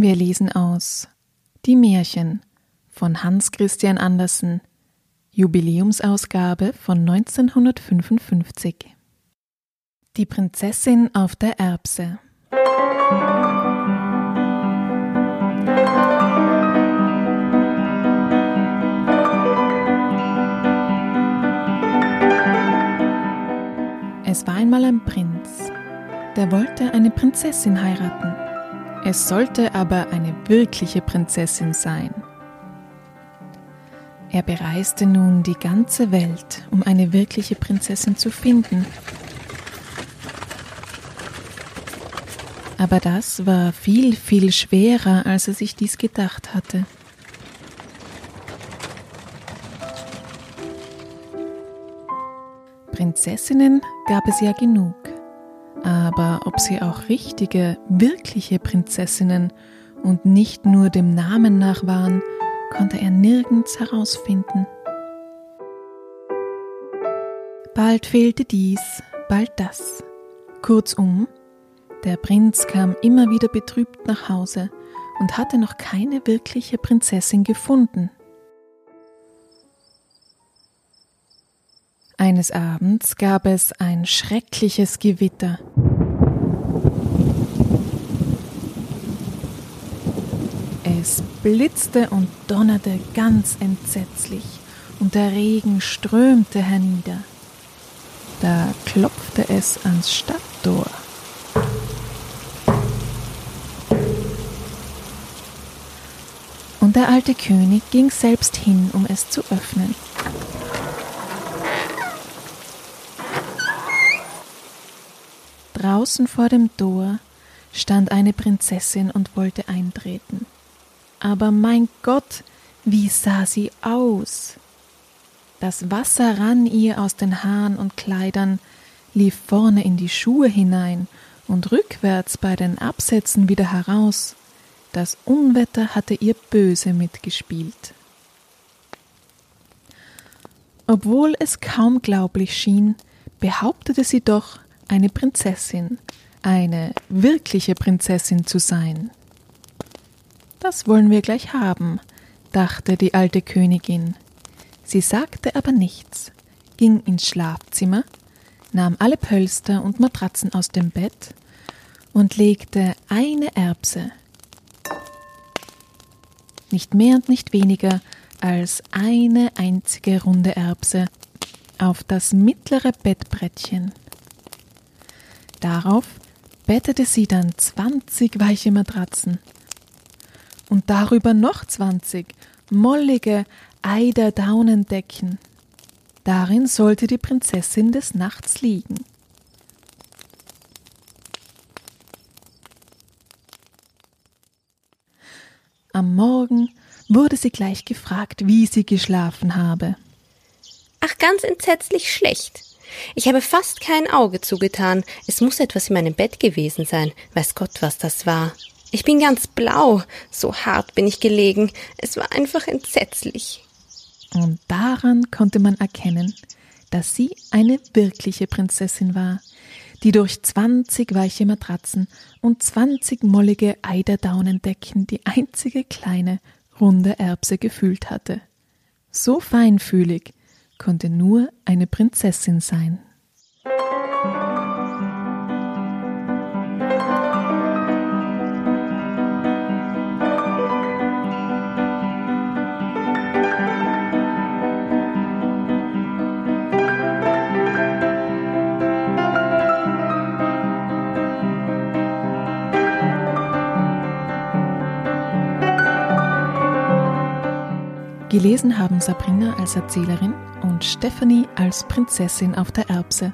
Wir lesen aus Die Märchen von Hans Christian Andersen, Jubiläumsausgabe von 1955. Die Prinzessin auf der Erbse. Es war einmal ein Prinz, der wollte eine Prinzessin heiraten. Es sollte aber eine wirkliche Prinzessin sein. Er bereiste nun die ganze Welt, um eine wirkliche Prinzessin zu finden. Aber das war viel, viel schwerer, als er sich dies gedacht hatte. Prinzessinnen gab es ja genug. Aber ob sie auch richtige, wirkliche Prinzessinnen und nicht nur dem Namen nach waren, konnte er nirgends herausfinden. Bald fehlte dies, bald das. Kurzum, der Prinz kam immer wieder betrübt nach Hause und hatte noch keine wirkliche Prinzessin gefunden. Eines Abends gab es ein schreckliches Gewitter. Es blitzte und donnerte ganz entsetzlich, und der Regen strömte hernieder. Da klopfte es ans Stadttor. Und der alte König ging selbst hin, um es zu öffnen. Draußen vor dem Tor stand eine Prinzessin und wollte eintreten. Aber mein Gott, wie sah sie aus? Das Wasser rann ihr aus den Haaren und Kleidern, lief vorne in die Schuhe hinein und rückwärts bei den Absätzen wieder heraus. Das Unwetter hatte ihr böse mitgespielt. Obwohl es kaum glaublich schien, behauptete sie doch, eine Prinzessin, eine wirkliche Prinzessin zu sein. Das wollen wir gleich haben, dachte die alte Königin. Sie sagte aber nichts, ging ins Schlafzimmer, nahm alle Pölster und Matratzen aus dem Bett und legte eine Erbse, nicht mehr und nicht weniger als eine einzige runde Erbse, auf das mittlere Bettbrettchen. Darauf bettete sie dann zwanzig weiche Matratzen und darüber noch zwanzig mollige Eiderdaunendecken. Darin sollte die Prinzessin des Nachts liegen. Am Morgen wurde sie gleich gefragt, wie sie geschlafen habe. Ach, ganz entsetzlich schlecht. Ich habe fast kein Auge zugetan. Es muss etwas in meinem Bett gewesen sein. Weiß Gott, was das war. Ich bin ganz blau. So hart bin ich gelegen. Es war einfach entsetzlich. Und daran konnte man erkennen, dass sie eine wirkliche Prinzessin war, die durch zwanzig weiche Matratzen und zwanzig mollige Eiderdaunendecken die einzige kleine, runde Erbse gefühlt hatte. So feinfühlig, konnte nur eine Prinzessin sein. Gelesen haben Sabrina als Erzählerin und Stephanie als Prinzessin auf der Erbse.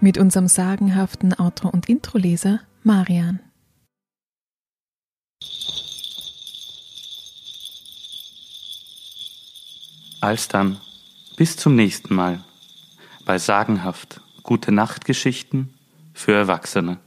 Mit unserem sagenhaften Autor und Introleser Marian. Als dann, bis zum nächsten Mal bei sagenhaft gute Nachtgeschichten für Erwachsene.